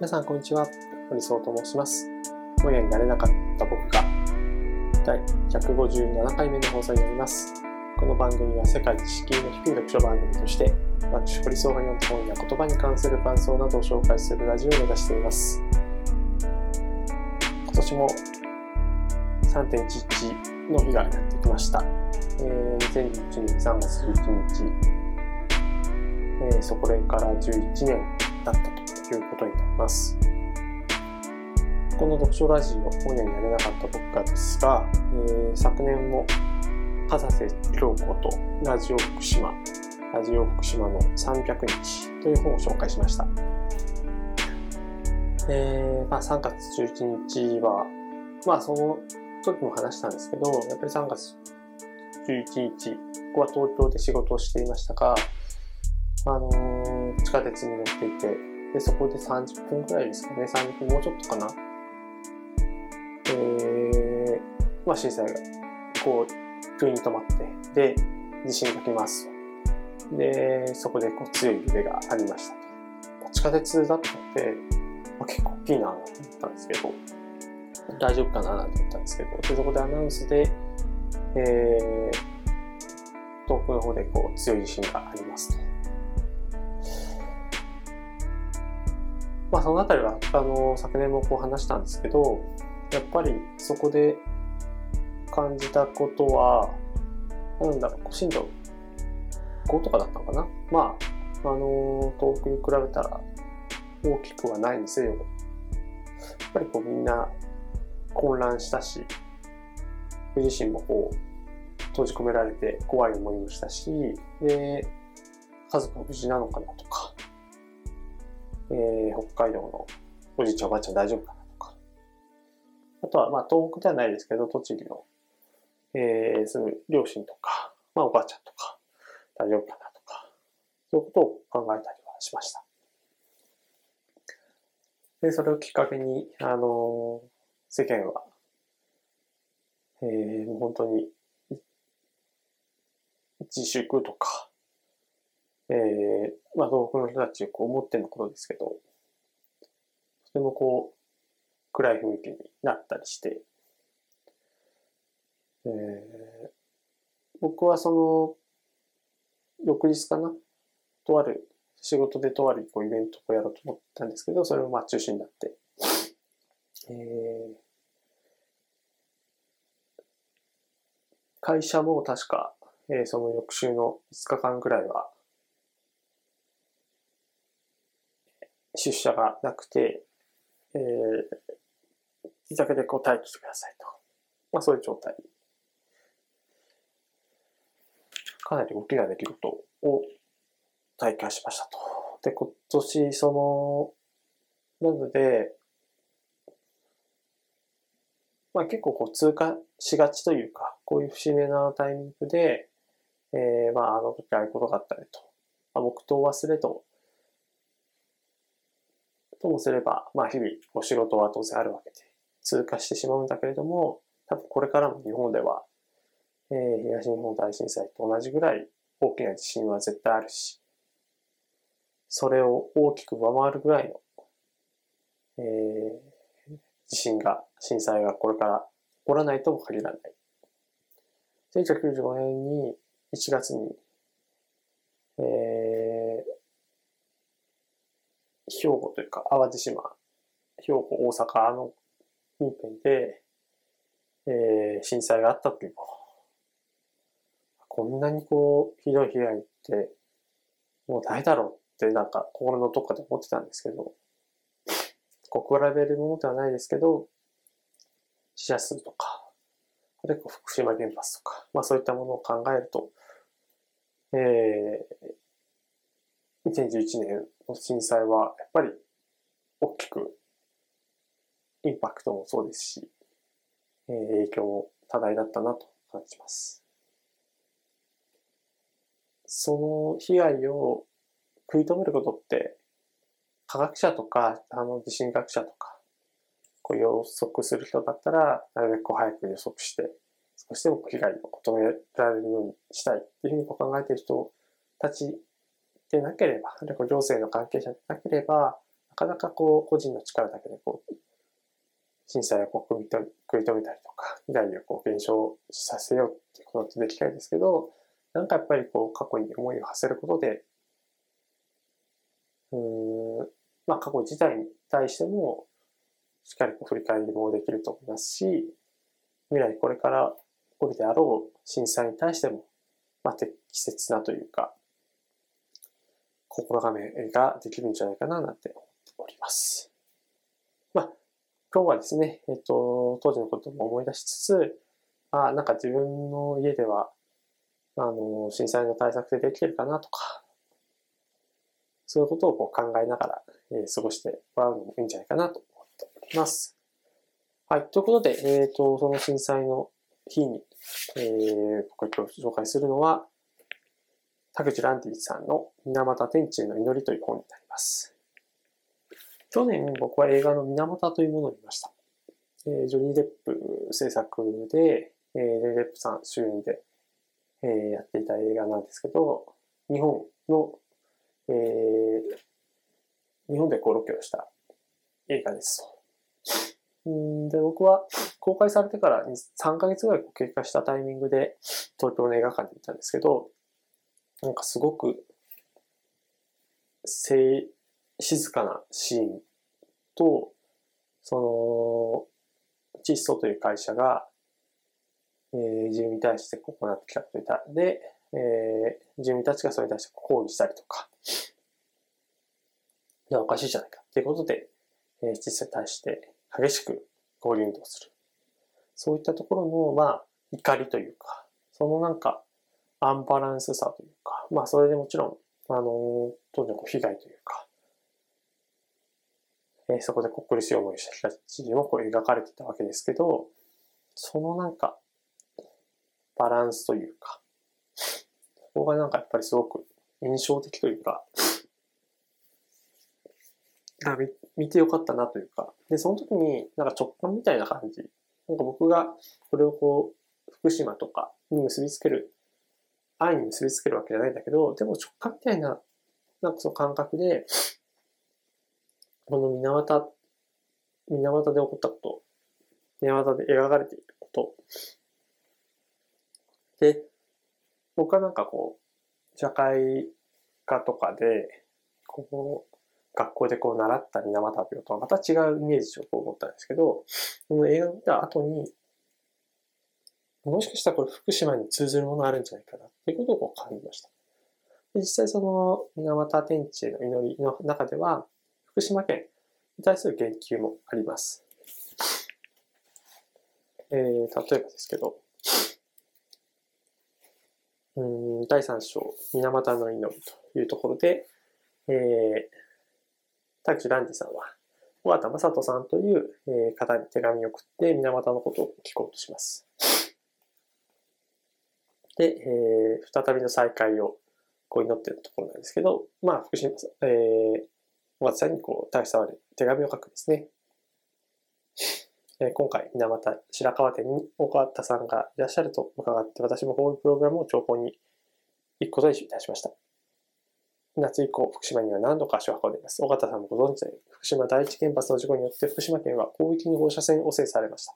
皆さんこんにちは。堀荘と申します。今夜になれなかった僕が第157回目の放送になります。この番組は世界一敷居の低い読書番組として私堀荘が読んだ本や言葉に関する感想などを紹介するラジオを目指しています。今年も3.11の日がやってきました、えー、2011年3月11日、えー、そこから11年だったと。いうことになります。この読書ラジオ、本屋になれなかった僕がですが、えー、昨年も、片瀬京子とラジオ福島、ラジオ福島の300日という本を紹介しました。えー、まあ3月11日は、まあその時も話したんですけど、やっぱり3月11日、ここは東京で仕事をしていましたが、あのー、地下鉄に乗っていて、で、そこで30分くらいですかね、30分もうちょっとかな。えー、まあ震災が、こう、急に止まって、で、地震が来ます。で、そこでこう強い揺れがありました。地下鉄だったので、まあ、結構大きいなと思ったんですけど、大丈夫かなと思ったんですけど、でそこでアナウンスで、えー、遠くの方でこう強い地震がありますと。まあそのあたりは、あの、昨年もこう話したんですけど、やっぱりそこで感じたことは、なんだろう、震度5とかだったのかな？まあ、あの、遠くに比べたら大きくはないにせよ、やっぱりこうみんな混乱したし、僕自身もこう、閉じ込められて怖い思いもしたし、で、家族は無事なのかなとか、えー、北海道のおじいちゃんおばあちゃん大丈夫かなとか。あとは、まあ、東北ではないですけど、栃木の、えー、住む両親とか、まあ、おばあちゃんとか、大丈夫かなとか、そういうことを考えたりはしました。で、それをきっかけに、あのー、世間は、えー、本当に、自粛とか、えー、まあ、東北の人たちこう思ってのことですけど、とてもこう、暗い雰囲気になったりして、えー、僕はその、翌日かな、とある、仕事でとあるこうイベントをやろうと思ったんですけど、それもまあ中止になって、えー、会社も確か、えー、その翌週の5日間ぐらいは、出社がなくて、えー、自宅でこう待機してくださいと。まあそういう状態。かなり大きな出来事を体験しましたと。で、今年、その、なので、まあ結構こう通過しがちというか、こういう節目なタイミングで、えー、まああの時ああいうことがあったりと。まあ、黙祷忘れとともすれば、まあ日々お仕事は当然あるわけで、通過してしまうんだけれども、多分これからも日本では、えー、東日本大震災と同じぐらい大きな地震は絶対あるし、それを大きく上回るぐらいの、えー、地震が、震災がこれから起こらないとも限らない。1995年に1月に、えー、兵庫というか、淡路島、兵庫、大阪の近辺で、えー、震災があったというこんなにこう、ひどい被害って、もうないだろうってなんか心のどっかで思ってたんですけど、こう比べるものではないですけど、死者数とか、あるいは福島原発とか、まあそういったものを考えると、えー、2011年の震災は、やっぱり大きくインパクトもそうですし、えー、影響も多大だったなと感じます。その被害を食い止めることって、科学者とか、あの地震学者とか、こう予測する人だったら、なるべく早く予測して、少しでも被害を求められるようにしたいっていうふうに考えている人たちでなければ、行政の関係者でなければ、なかなかこう、個人の力だけでこう、震災をこう食い止めたりとか、被害をこう減少させようっていうことってできないですけど、なんかやっぱりこう、過去に思いを馳せることで、うん、まあ過去自体に対しても、しっかりこう振り返りもできると思いますし、未来これから起こるであろう震災に対しても、まあ適切なというか、心構えができるんじゃないかななんて思っております。まあ、今日はですね、えっ、と、当時のことも思い出しつつ、あなんか自分の家では、あの、震災の対策でできてるかなとか、そういうことをこう考えながら、えー、過ごしてもらうのもいいんじゃないかなと思っております。はい。ということで、えっ、ー、と、その震災の日に、えー、僕が今日紹介するのは、田口ランディさんの水俣天地への祈りという本になります。去年僕は映画の水俣というものを見ました。えー、ジョニー・デップ制作で、えー、ジョニー・デップさん主演で、えー、やっていた映画なんですけど、日本の、えー、日本でこうロケをした映画です。で、僕は公開されてから3ヶ月ぐらい経過したタイミングで東京の映画館に行ったんですけど、なんかすごく、静、静かなシーンと、その、窒素という会社が、えー、住民に対して行ってきたことに対で、えー、住民たちがそれに対して抗議したりとか、いや、おかしいじゃないかっていうことで、えー、窒素に対して激しく合流運動する。そういったところの、まあ、怒りというか、そのなんか、アンバランスさというか、まあそれでもちろん、あの、当時の被害というか、え、そこでこう苦しい思いをした人たちもこう描かれてたわけですけど、そのなんか、バランスというか、そこがなんかやっぱりすごく印象的というか、あ見見てよかったなというか、で、その時になんか直感みたいな感じ、なんか僕がこれをこう、福島とかに結びつける愛に結びつけるわけじゃないんだけど、でも直感みたいな、なんかその感覚で、この水俣、水俣で起こったこと、水俣で描かれていること。で、僕はなんかこう、社会科とかで、こう、学校でこう習った水俣病とはまた違うイメージをこう思ったんですけど、この映画を見た後に、もしかしたらこれ福島に通ずるものあるんじゃないかなっていうことを感じました。実際その水俣天地への祈りの中では、福島県に対する言及もあります。えー、例えばですけど、うん第3章、水俣の祈りというところで、えー、田口蘭ディさんは、小畑正人さんという方に手紙を送って水俣のことを聞こうとします。で、えー、再びの再会をこう祈っているところなんですけど、まあ、福島さん、えー、小松さんにこう、大したに手紙を書くんですね。えー、今回、水俣白川店に岡田さんがいらっしゃると伺って、私もこういうプログラムを情報に行くことにいたしました。夏以降、福島には何度か足を運んでいます。尾形さんもご存知で、福島第一原発の事故によって福島県は広域に放射線汚染されました。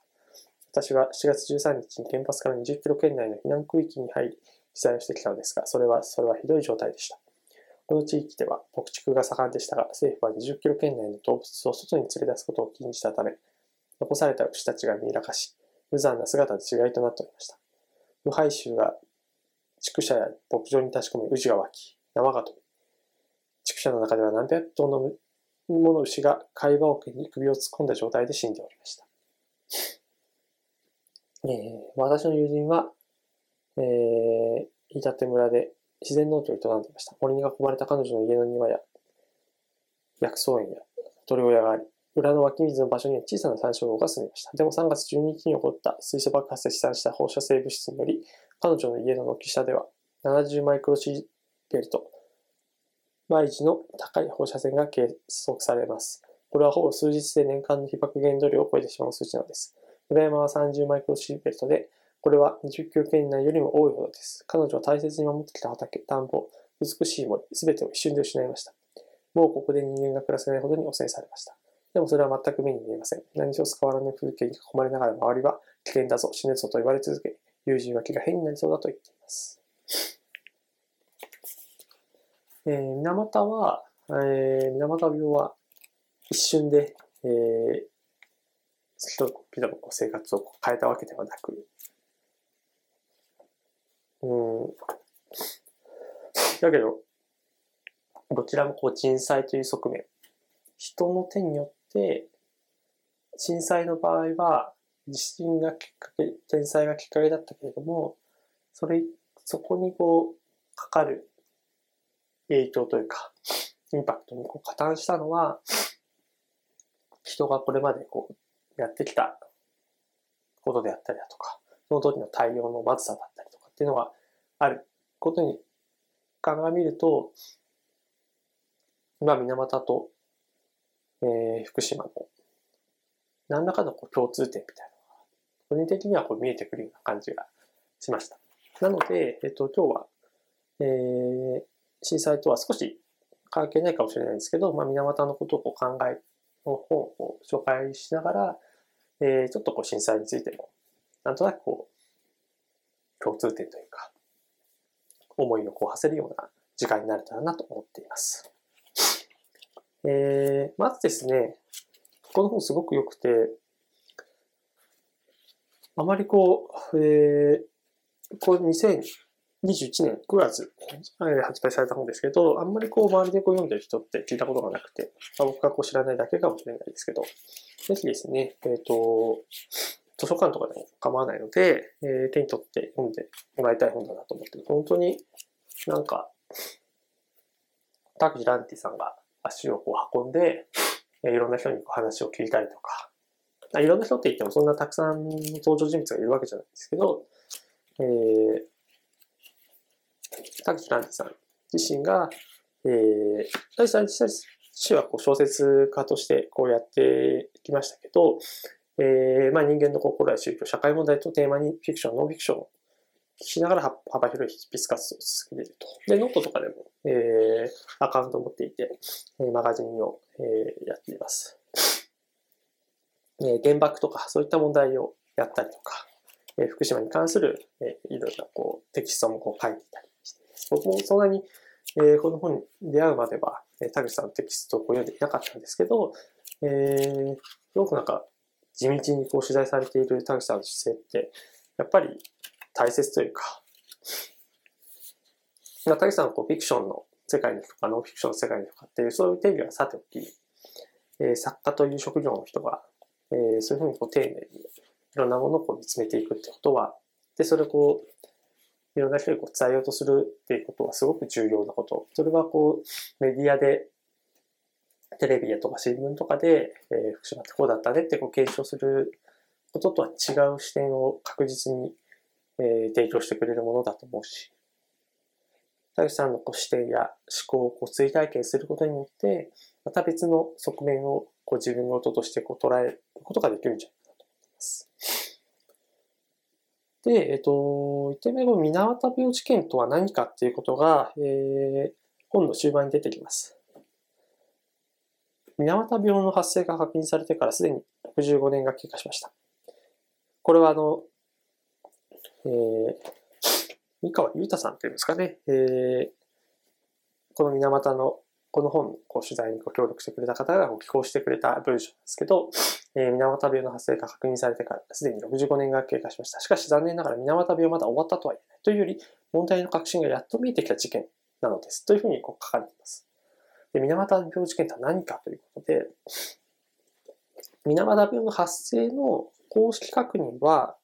私は4月13日に原発から20キロ圏内の避難区域に入り、取材をしてきたのですが、それは、それはひどい状態でした。この地域では牧畜が盛んでしたが、政府は20キロ圏内の動物を外に連れ出すことを禁じたため、残された牛たちが見らかし、無残な姿で死骸となっておりました。無敗臭が畜舎や牧場に立ち込み、宇治が湧き、生が飛び、畜舎の中では何百頭のもの牛が貝羽桶に首を突っ込んだ状態で死んでおりました。えー、私の友人は、えー、飯舘村で自然農協を営んでいました。森に囲まれた彼女の家の庭や薬草園や鳥小屋があり、裏の湧き水の場所には小さな山椒が住んでいました。でも3月12日に起こった水素爆発で飛散した放射性物質により、彼女の家の軒下では70マイクロシーベルト、毎日の高い放射線が計測されます。これはほぼ数日で年間の被爆限度量を超えてしまう数値なのです。裏山は30マイクロシーベルトで、これは20キロ圏内よりも多いほどです。彼女は大切に守ってきた畑、田んぼ、美しい森、すべてを一瞬で失いました。もうここで人間が暮らせないほどに汚染されました。でもそれは全く目に見えません。何一つ変わらない風景に囲まれながら周りは危険だぞ、死ぬぞと言われ続け、友人は気が変になりそうだと言っています。えー、水俣は、えー、水俣病は一瞬で、えー、人々の生活を変えたわけではなく、うん、だけど、どちらもこう人災という側面、人の手によって、震災の場合は、地震がきっかけ、天災がきっかけだったけれども、それ、そこにこう、かかる影響というか、インパクトにこう加担したのは、人がこれまでこう、やってきたことであったりだとか、その時の対応のまずさだったりとかっていうのがあることに鑑みると、今、水俣と、えー、福島の何らかのこう共通点みたいなのが、個人的にはこう見えてくるような感じがしました。なので、えっと、今日は、えー、震災とは少し関係ないかもしれないんですけど、まあ、水俣のことをこう考え、の本を紹介しながら、えー、ちょっとこう震災についても、なんとなくこう、共通点というか、思いをこう馳せるような時間になれたらなと思っています。えー、まずですね、この本すごく良くて、あまりこう、えー、こう2021年9月発売された本ですけど、あんまりこう周りでこう読んでる人って聞いたことがなくて、まあ、僕がこう知らないだけかもしれないですけど、ぜひですね、えっ、ー、と、図書館とかでも構わないので、えー、手に取って読んでもらいたい本だなと思って、本当になんか、タクジランティさんが足をこう運んで、いろんな人にこう話を聞いたりとか、いろんな人って言ってもそんなたくさんの登場人物がいるわけじゃないですけど、えー、タクジランティさん自身が、えー、大体自身はこう小説家としてこうやってきましたけど、えー、まあ、人間の心や宗教、社会問題とテーマにフィクション、ノンフィクションを聞きながら幅広い執筆活動を続けていると。で、ノートとかでも、えー、アカウントを持っていて、マガジンを、えー、やっています。え原爆とかそういった問題をやったりとか、え福島に関する、えいろいろなこうテキストもこう書いていたり。僕もそんなに、えこの本に出会うまでは、え田口さんのテキストを読んでいなかったんですけど、えー、すごくなんか地道にこう取材されている田口さんの姿勢って、やっぱり大切というか、田口さんのこうフィクションの世界に行くか、ノンフィクションの世界に行くかっていう、そういう定義はさておき、えー、作家という職業の人が、えー、そういうふうにこう丁寧にいろんなものをこう見つめていくってことは、で、それをこう、いろんな人にこう伝えようとするっていうことはすごく重要なこと。それはこう、メディアでテレビやとか新聞とかで、えー、福島ってこうだったねってこう検証することとは違う視点を確実に、えー、提供してくれるものだと思うし、田口さんのこう視点や思考をこう追体験することによって、また別の側面をこう自分の音としてこう捉えることができるんじゃないかなと思います。で、えっ、ー、と、言ってみれば、水俣病事件とは何かっていうことが、えー、本の終盤に出てきます。水俣病の発生が確認されてからすでに65年が経過しました。これはあの、えー、三河裕太さんっていうんですかね、えー、この水俣のこの本のこう取材にご協力してくれた方がご寄稿してくれた文章ですけど、えー、水俣病の発生が確認されてからすでに65年が経過しました。しかし残念ながら水俣病まだ終わったとは言えない。というより、問題の確信がやっと見えてきた事件なのです。というふうにこう書かれています。で、水俣病事件とは何かということで、水俣病の発生の公式確認は、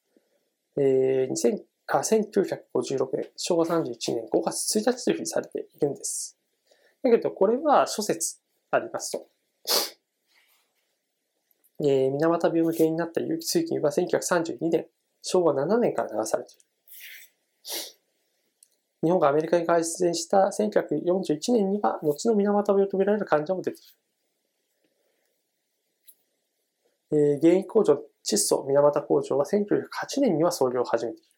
えー、2000あ1956年、昭和31年5月1日というふうにされているんです。だけど、これは諸説ありますと。えー、水俣病の原因になった有機水菌は1932年、昭和7年から流されている。日本がアメリカに開戦した1941年には、後の水俣病とみられる患者も出ている。えー、原因工場、窒素水俣工場は1908年には創業を始めている。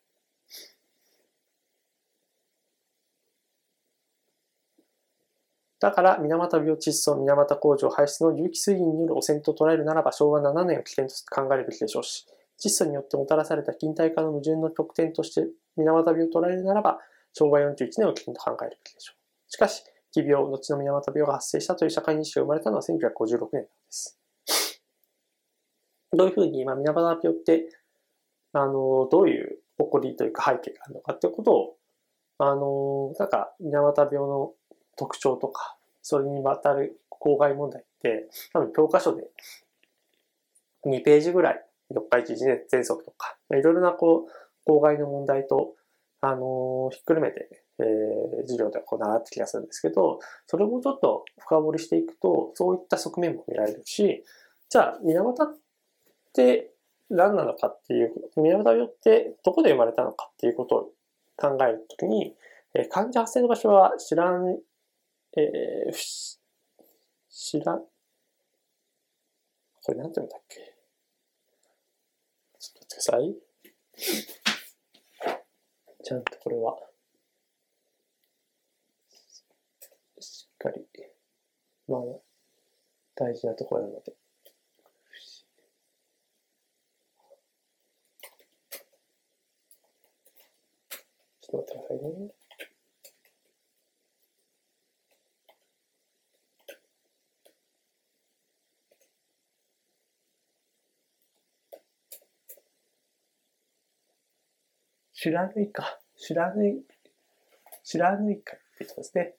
だから水俣病窒素、水俣工場排出の有機水銀による汚染と捉えるならば昭和7年を起点と考えるべきでしょうし、窒素によってもたらされた近代化の矛盾の極点として水俣病を捉えるならば昭和41年を起点と考えるべきでしょう。しかし、疫病、後の水俣病が発生したという社会認識が生まれたのは1956年なんです。どういうふうに、まあ、水俣病って、あの、どういう起こりというか背景があるのかっていうことを、あの、なんか、水俣病の特徴とか、それにわたる公害問題って、多分教科書で2ページぐらい、四日市自喘息とか、いろいろなこう、公害の問題と、あのひっくるめて、えー、授業でこう習って気がするんですけど、それをちょっと深掘りしていくと、そういった側面も見られるし、じゃあ、水俣って何なのかっていう、水俣病ってどこで生まれたのかっていうことを考えるときに、え患者発生の場所は知らん、えー、知らん、これなんて言うんだっけ？ちょっと待ってください。ちゃんとこれは、しっかり、まあ、大事なところなので。ちょっと待ってくださいね。知らぬいか。知らぬい、知らぬいかって言ってますね。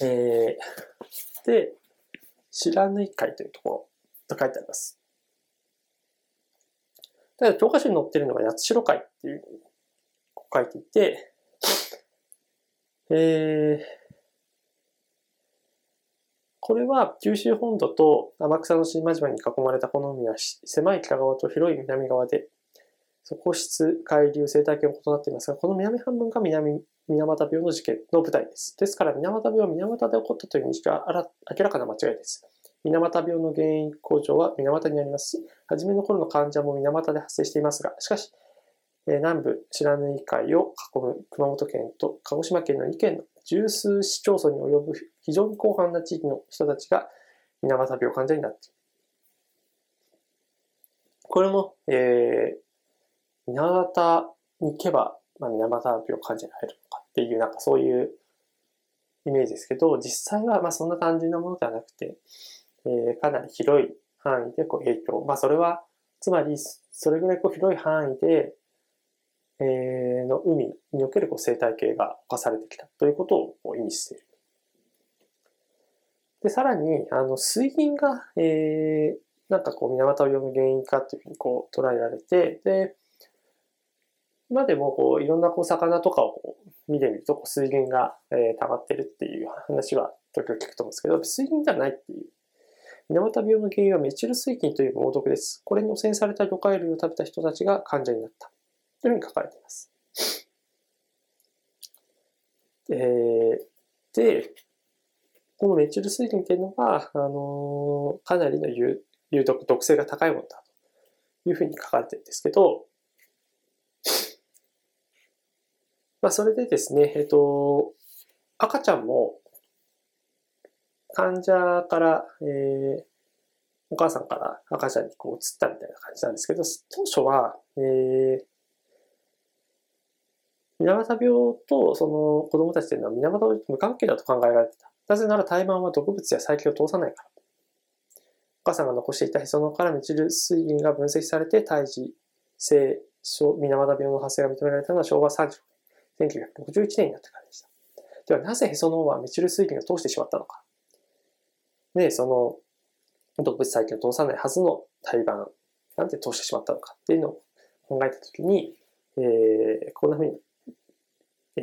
えー、で、知らぬい会というところと書いてあります。ただ教科書に載ってるのが八代会っていう書いていて、えー、これは九州本土と天草の新島に囲まれたこの海は狭い北側と広い南側で底質、海流、生態系も異なっていますが、この南半分が南、水俣病の事件の舞台です。ですから、水俣病は水俣で起こったという認識は明らかな間違いです。水俣病の原因工場は水俣にありますし、初めの頃の患者も水俣で発生していますが、しかし、南部白縫海を囲む熊本県と鹿児島県の2県の十数市町村に及ぶ非常に広範な地域の人たちが水俣病患者になっている。これも、えー、水俣に行けば、まあ、水俣病患者に入るのかっていう、なんかそういうイメージですけど、実際はまあそんな単純なものではなくて、えー、かなり広い範囲でこう影響。まあそれは、つまり、それぐらいこう広い範囲で、えー、の海におけるこう生態系が侵されてきたということを意味している。で、さらに、あの、水銀が、えー、なんかこう、水俣病の原因かっていうふうにこう捉えられて、で、今でもこういろんなこう魚とかをこう見てみるとこう水源が、えー、溜まってるっていう話は時々聞くと思うんですけど、水銀じゃないっていう。水俣病の原因はメチル水銀という猛毒です。これに汚染された魚介類を食べた人たちが患者になった。というふうに書かれています。えー、で、このメチル水銀っていうのは、あのー、かなりの有有毒、毒性が高いものだというふうに書かれてるんですけど、まあ、それでですね、えっと、赤ちゃんも、患者から、えー、お母さんから赤ちゃんにこう移ったみたいな感じなんですけど、当初は、えー、水俣病とその子供たちというのは水俣病と無関係だと考えられてた。なぜなら胎盤は毒物や細菌を通さないから。お母さんが残していたへそのからメチル水銀が分析されて胎児性水俣病の発生が認められたのは昭和36 1961年になってからでした。では、なぜへその緒はメチル水銀を通してしまったのか。で、その、動物細菌を通さないはずの胎盤、なんで通してしまったのかっていうのを考えたときに、えー、こんなふうに、え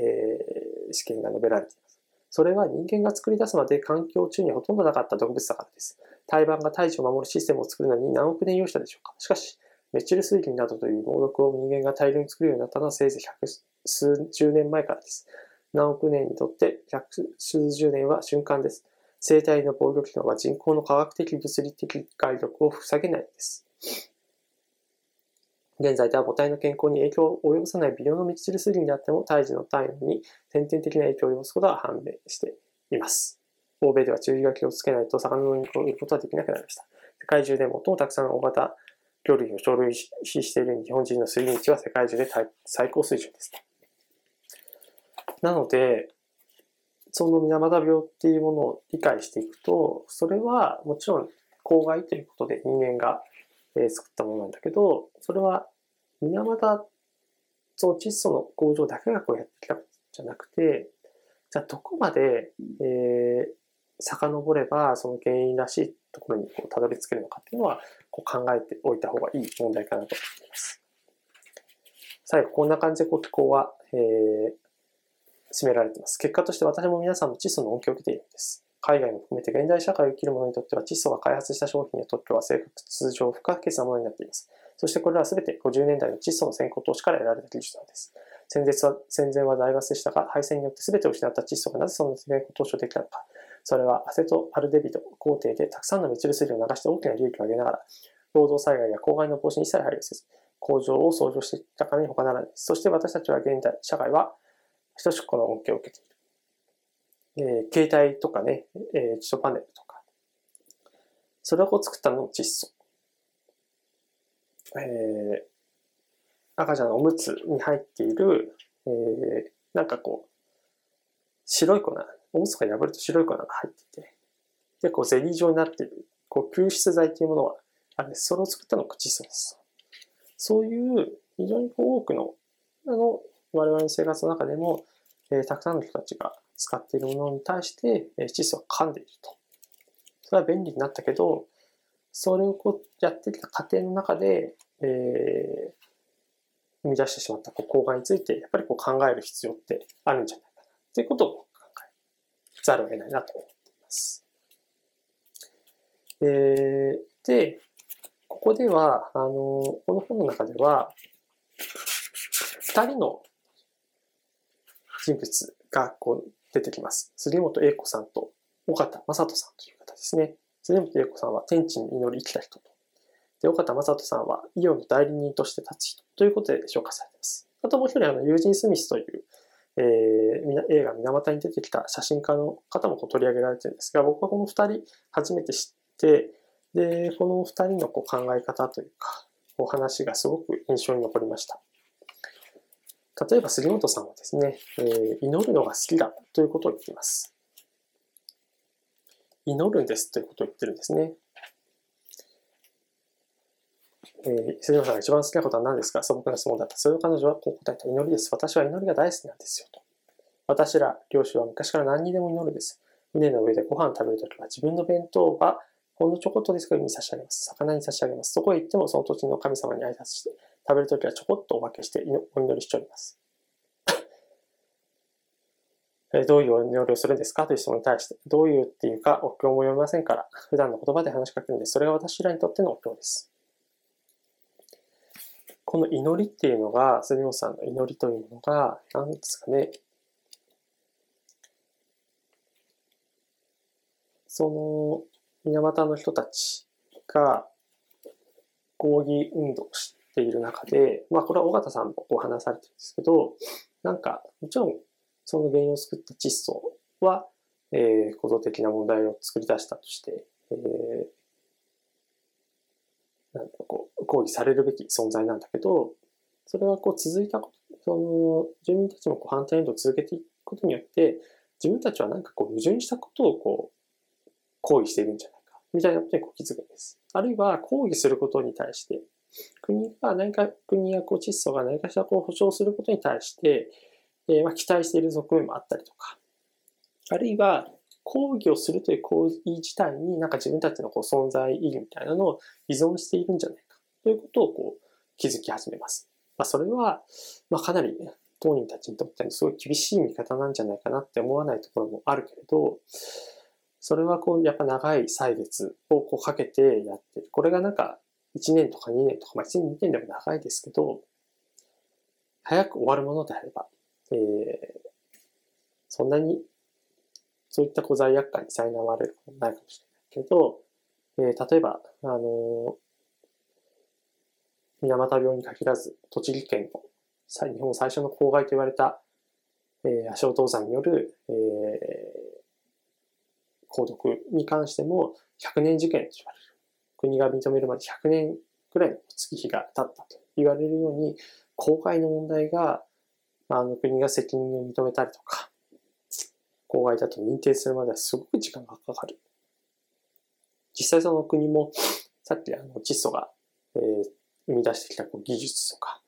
ー、試験が述べられています。それは人間が作り出すまで環境中にほとんどなかった毒物だからです。胎盤が胎児を守るシステムを作るのに何億年要したでしょうか。しかし、メチル水銀などという猛毒を人間が大量に作るようになったのはせいぜい100数十年前からです。何億年にとって百数十年は瞬間です。生体の防御機能は人口の科学的物理的外力を塞げないです。現在では母体の健康に影響を及ぼさない微量の道印水銀であっても胎児の体温に先天的な影響を及ぼすことが判明しています。欧米では注意書きをつけないと魚の肉を売ることはできなくなりました。世界中で最もたくさんの大型魚類を消費している日本人の水準値は世界中で最高水準です。なので、その水俣病っていうものを理解していくと、それはもちろん公害ということで人間が作ったものなんだけど、それは水俣、その窒素の工場だけがこうやってきたんじゃなくて、じゃあどこまで、えー、遡ればその原因らしいところにこうたどり着けるのかっていうのはこう考えておいた方がいい問題かなと思います。最後、こんな感じでこう気候は、えー、占められています。結果として私も皆さんも窒素の恩恵を受けているんです。海外も含めて現代社会を生きる者にとっては窒素が開発した商品や特許は生活上不可欠なものになっています。そしてこれらは全て50年代の窒素の先行投資から得られた技術なんです。戦前は戦前は大学でしたが、敗戦によって全てを失った窒素がなぜその先行投資をできたのか。それはアセトアルデビド工程でたくさんのメチル水を流して大きな利益を上げながら、労働災害や公害の防止に一切配慮せず、工場を創造していったからに他ならない。そして私たちは現代社会は等しくこの恩恵を受けている。えー、携帯とかね、えー、基礎パネルとか。それを作ったのも窒素。えー、赤ちゃんのおむつに入っている、えー、なんかこう、白い粉、おむつが破ると白い粉が入ってて、で、こうゼリー状になっている、こう吸湿剤っていうものはあれです。それを作ったのが窒素です。そういう非常に多くの、あの、我々の生活の中でも、えー、たくさんの人たちが使っているものに対して、えー、窒素が噛んでいると。それは便利になったけど、それをこうやってきた過程の中で、えー、生み出してしまったこう公害について、やっぱりこう考える必要ってあるんじゃないかな、ということを考えざるを得ないなと思っています。えー、で、ここでは、あの、この本の中では、二人の人物がこう出てきます。杉本英子さんと尾形正人さんという方ですね。杉本英子さんは天地に祈り生きた人と。で、尾形正人さんはイオンの代理人として立つ人ということで紹介されています。あともう一人、あの、ユージン・スミスという、えー、映画水俣に出てきた写真家の方もこう取り上げられてるんですが、僕はこの二人初めて知って、で、この二人のこう考え方というか、お話がすごく印象に残りました。例えば杉本さんはですね、えー、祈るのが好きだということを言っています。祈るんですということを言ってるんですね。えー、杉本さんが一番好きなことは何ですか？素朴な質問だった。それを彼女はこう答えた。祈りです。私は祈りが大好きなんですよ。と。私ら漁師は昔から何にでも祈るんです。船の上でご飯を食べるときは自分の弁当がほんのちょこっとですが海に差し上げます。魚に差し上げます。そこへ行ってもその土地の神様に挨拶して、食べるときはちょこっとおまけしてお祈りしております。どういうお祈りをするんですか？という質問に対して、どういうっていうかお経も読みませんから、普段の言葉で話しかけるんです。それが私らにとってのお経です。この祈りっていうのが、杉本さんの祈りというのが、何ですかね、その、水俣の人たちが抗議運動をしてている中で、まあこれは尾形さんもこう話されてるんですけど、なんかもちろんその原因を作った窒素は、えー、構造的な問題を作り出したとして、えー、なんかこう抗議されるべき存在なんだけど、それはこう続いたこと、その住民たちもこう反対運動を続けていくことによって、自分たちはなんかこう矛盾したことをこう抗議しているんじゃないかみたいなことにこう気づくんです。あるいは抗議することに対して、国が何か、国やこう窒素が何かしらこう保障することに対して、えー、まあ期待している側面もあったりとか、あるいは抗議をするという行為自体になんか自分たちのこう存在意義みたいなのを依存しているんじゃないかということをこう気づき始めます。まあ、それは、まあ、かなり、ね、当人たちにとってのすごい厳しい見方なんじゃないかなって思わないところもあるけれど、それはこう、やっぱ長い歳月をこうかけてやってる。これがなんか1年とか2年とか、まあ1年2年でも長いですけど、早く終わるものであれば、えー、そんなにそういった小罪悪感に苛まれることないかもしれないけど、えー、例えば、あの、水俣病に限らず、栃木県の日本最初の公害と言われた、えー、足尾銅山による、えー、購読に関しても100年事件と言われる。国が認めるまで100年くらいの月日が経ったと言われるように、公害の問題が、あの国が責任を認めたりとか、公害だと認定するまではすごく時間がかかる。実際その国も、さっきあの窒素が、えー、生み出してきたこう技術とか、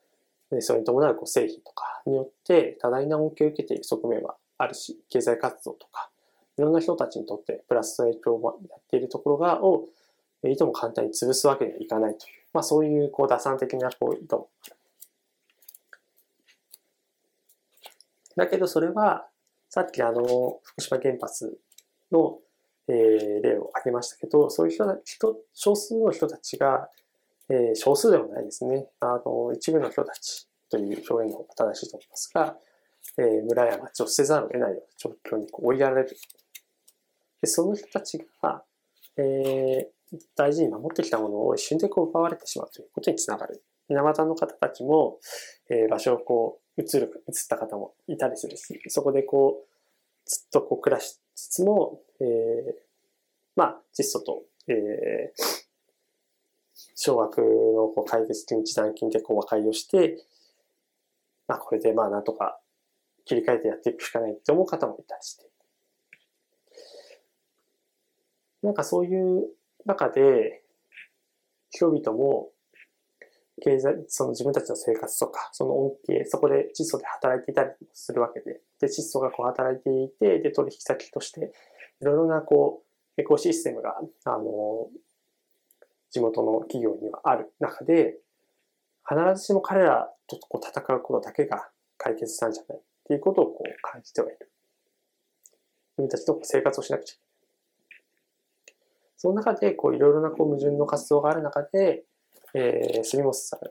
それに伴うこう製品とかによって多大な恩恵を受けている側面はあるし、経済活動とか、いろんな人たちにとってプラスの影響をやっているところが、を、いとも簡単に潰すわけにはいかないという、まあそういうこう打算的なこう意図も。だけどそれは、さっきあの、福島原発の、えー、例を挙げましたけど、そういう人、人少数の人たちが、えー、少数ではないですね。あの、一部の人たちという表現の方が正しいと思いますが、えー、村や町を捨てざるを得ないような状況に追いやられる。でその人たちが、えー、大事に守ってきたものを一瞬でこう奪われてしまうということにつながる。水俣の方たちも、えー、場所をこう移る、移った方もいたりするし、そこでこう、ずっとこう暮らしつつも、えー、まあ、窒素と、えー、小学のこう解決金、一段金でこう和解をして、まあ、これでまあ、なんとか切り替えてやっていくしかないって思う方もいたりして。なんかそういう中で、人々も、経済、その自分たちの生活とか、その恩恵、そこで窒素で働いていたりするわけで、で、窒素がこう働いていて、で、取引先として、いろいろなこう、エコシステムが、あの、地元の企業にはある中で、必ずしも彼らとこう戦うことだけが解決したんじゃないっていうことをこう感じてはいる。自分たちの生活をしなくちゃい。その中で、こう、いろいろなこう矛盾の活動がある中で、えー、杉本さんが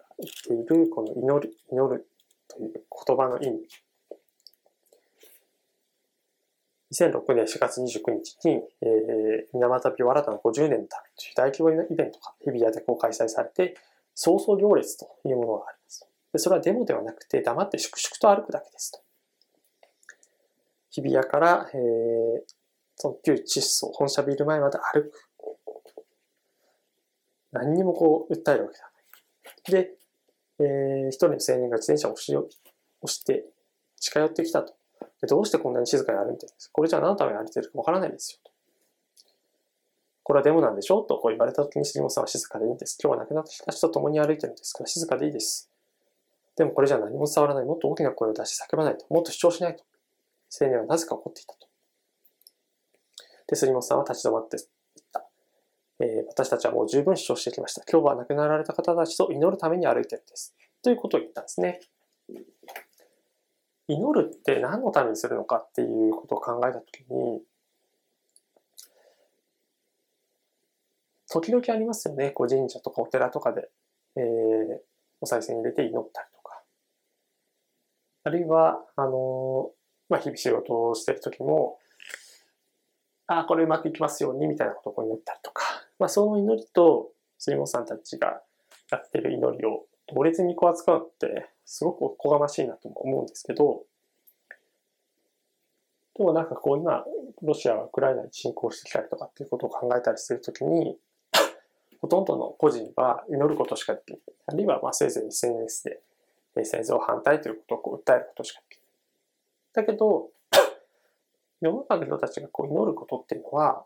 言っている、この祈る、祈るという言葉の意味。2006年4月29日に、えー、水俣病新たな50年のためという大規模なイベントが日比谷でこう開催されて、早々行列というものがありますで。それはデモではなくて、黙って粛々と歩くだけですと。日比谷から、えー、その旧窒素本社ビル前まで歩く。何にもこう、訴えるわけではない。で、えー、一人の青年が自転車を押し押して近寄ってきたと。でどうしてこんなに静かに歩いてるんですか？これじゃあ何のために歩いてるかわからないですよ。これはデモなんでしょ？とこう言われた時に杉本さんは静かでいいんです。今日は亡くなった人と共に歩いてるんですから静かでいいです。でもこれじゃ何も伝わらない。もっと大きな声を出して叫ばないと。もっと主張しないと。青年はなぜか怒っていたと。で、杉本さんは立ち止まって。え、私たちはもう十分主張してきました。今日は亡くなられた方たちと祈るために歩いてるんです。ということを言ったんですね。祈るって何のためにするのかっていうことを考えたときに、時々ありますよね。こう神社とかお寺とかで、えー、お賽銭入れて祈ったりとか。あるいは、あのまあ、日々仕事をしてる時も、ああ、これうまくいきますように、みたいなことを祈ったりとか。まあ、その祈りと、杉本さんたちがやってる祈りを同列にこう扱うって、すごくおこがましいなとも思うんですけど、でもなんかこう今、ロシアはウクライナに侵攻してきたりとかっていうことを考えたりするときに、ほとんどの個人は祈ることしかできない。あるいはまあせいぜい SNS で戦争反対ということをこう訴えることしかできない。だけど、世の中の人たちがこう祈ることっていうのは、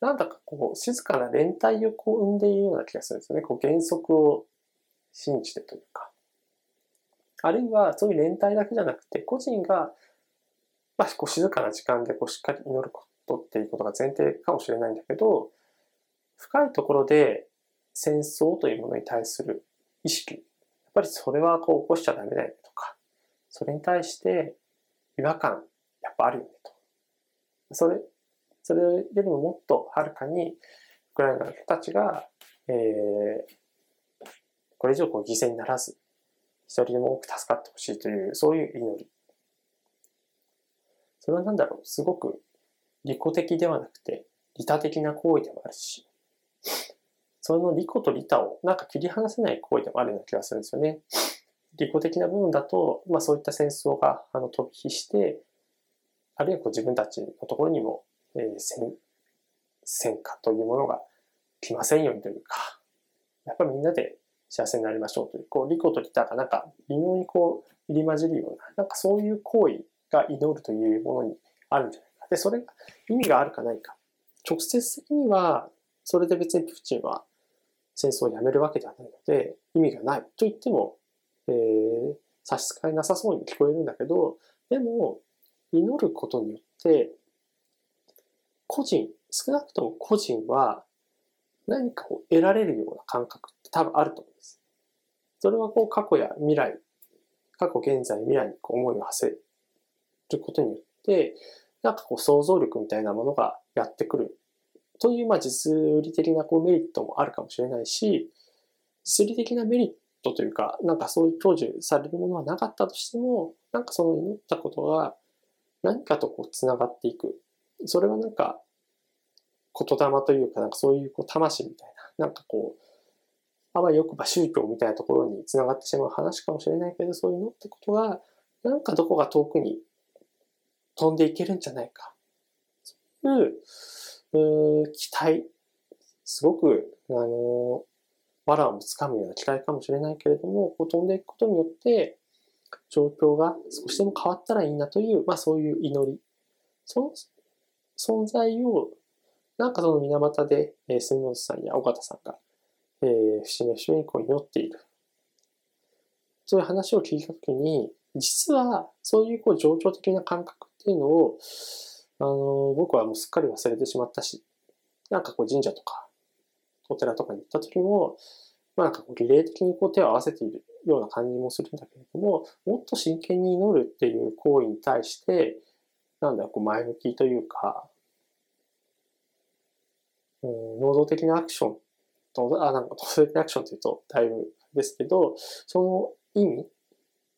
なんだかこう静かな連帯をこう生んでいるような気がするんですよね。こう原則を信じてというか。あるいはそういう連帯だけじゃなくて、個人が、まあ、こう静かな時間でこうしっかり祈ることっていうことが前提かもしれないんだけど、深いところで戦争というものに対する意識、やっぱりそれはこう起こしちゃダメだよねとか、それに対して違和感やっぱあるよねと。それ、それよりももっとはるかにウクライナの人たちが、えー、これ以上こう犠牲にならず、一人でも多く助かってほしいという、そういう祈り。それは何だろう、すごく利己的ではなくて、利他的な行為でもあるし、その利己と利他をなんか切り離せない行為でもあるような気がするんですよね。利己的な部分だと、まあそういった戦争があの飛び火して、あるいはこう自分たちのところにも、えー、戦戦火というものが来ませんようにというか、やっぱみんなで幸せになりましょうという、こう、利己と利他がなんか微妙にこう、入り混じるような、なんかそういう行為が祈るというものにあるんじゃないか。で、それが意味があるかないか。直接的には、それで別にプーチンは戦争をやめるわけではないので、意味がないと言っても、えー、差し支えなさそうに聞こえるんだけど、でも、祈ることによって、個人、少なくとも個人は何かを得られるような感覚って多分あると思うんです。それはこう過去や未来、過去、現在、未来にこう思いを馳せることによって、なんかこう想像力みたいなものがやってくるという、まあ実利的なこうメリットもあるかもしれないし、実利的なメリットというか、なんかそういう享受されるものはなかったとしても、なんかその祈ったことが何かとこう繋がっていく。それはなんか言霊というか、なんかそういうこう魂みたいな、なんかこう、あわよくば宗教みたいなところに繋がってしまう話かもしれないけど、そういうのってことが、なんかどこが遠くに飛んでいけるんじゃないか。そういう、期待、すごく、あの、わらをつかむような期待かもしれないけれども、こう飛んでいくことによって、状況が少しでも変わったらいいなという、まあそういう祈り。その存在を、なんかその水俣で、えー、杉本さんや尾形さんが、えー、節目節目にこう祈っている。そういう話を聞いたときに、実はそういうこう情緒的な感覚っていうのを、あの、僕はもうすっかり忘れてしまったし、なんかこう神社とか、お寺とかに行った時も、まあなんかこう儀礼的にこう手を合わせているような感じもするんだけれども、もっと真剣に祈るっていう行為に対して、なんだろう、こう前向きというか、うん、能動的なアクションと、あ、なんか、能動的なアクションっていうとだいぶですけど、その意味、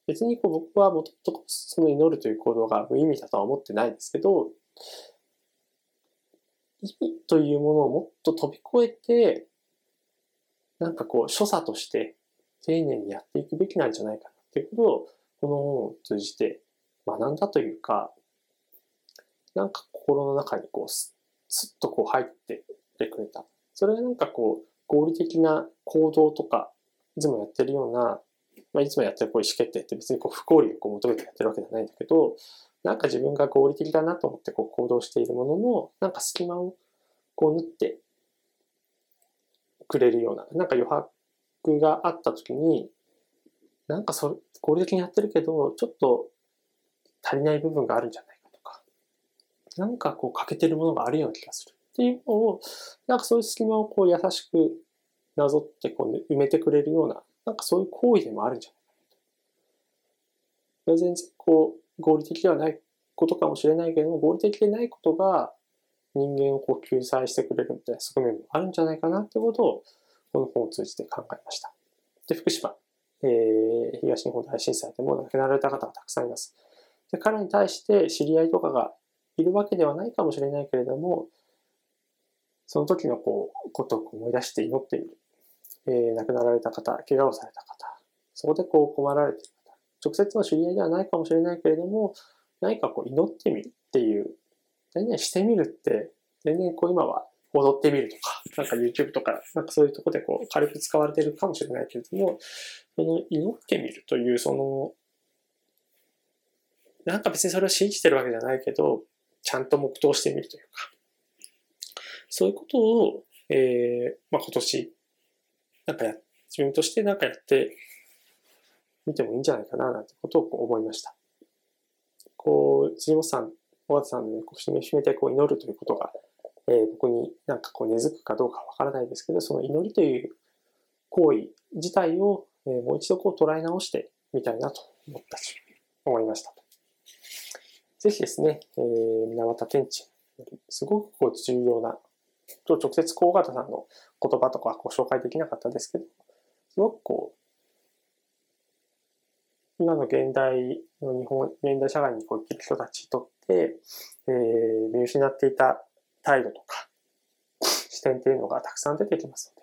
別にこう僕はもともとその祈るという行動が無意味だとは思ってないですけど、意味というものをもっと飛び越えて、なんかこう、所作として丁寧にやっていくべきなんじゃないかなっていうことを、この本を通じて学んだというか、なんか心の中にこう、すっとこう入っててくれた。それはなんかこう、合理的な行動とか、いつもやってるような、まあ、いつもやってるこう意思決定って別にこう不合理をこう求めてやってるわけじゃないんだけど、なんか自分が合理的だなと思ってこう行動しているものの、なんか隙間をこう縫ってくれるような、なんか余白があった時に、なんかそれ合理的にやってるけど、ちょっと足りない部分があるんじゃない、なんかこう欠けてるものがあるような気がするっていうのを、なんかそういう隙間をこう優しくなぞってこう埋めてくれるような、なんかそういう行為でもあるんじゃないかなと。全然こう、合理的ではないことかもしれないけれども、合理的でないことが人間をこう救済してくれるみたいな側面もあるんじゃないかなってことを、この本を通じて考えました。で、福島、えー、東日本大震災でも亡くなられた方がたくさんいます。で、彼に対して知り合いとかがいるわけではないかもしれないけれども、その時のこう、ことを思い出して祈ってみる。えー、亡くなられた方、怪我をされた方、そこでこう困られている方、直接の知り合いではないかもしれないけれども、何かこう祈ってみるっていう、全然してみるって、全然こう今は踊ってみるとか、なんか YouTube とか、なんかそういうとこでこう軽く使われているかもしれないけれども、その祈ってみるというその、なんか別にそれを信じてるわけじゃないけど、ちゃんと黙祷してみるというか、そういうことを、えー、まあ、今年、なんかや、自分としてなんかやってみてもいいんじゃないかな、なんてことをこう思いました。こう、辻本さん、小形さんの、ね、こう、締め締めてこう祈るということが、えー、僕になんかこう根付くかどうかわからないですけど、その祈りという行為自体を、えー、もう一度こう捉え直してみたいなと思ったし、思いました。ぜひですね、えー、水俣天地、すごくこう重要なと直接こう、尾形さんの言葉とかご紹介できなかったですけど、すごくこう、今の現代の日本、現代社会にこう生きる人たちにとって、えー、見失っていた態度とか、視点っていうのがたくさん出てきます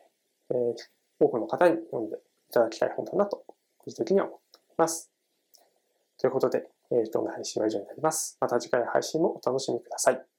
ので、えー、多くの方に読んでいただきたい本だなと、個人的には思っています。ということで、えー、今日の配信は以上になります。また次回の配信もお楽しみください。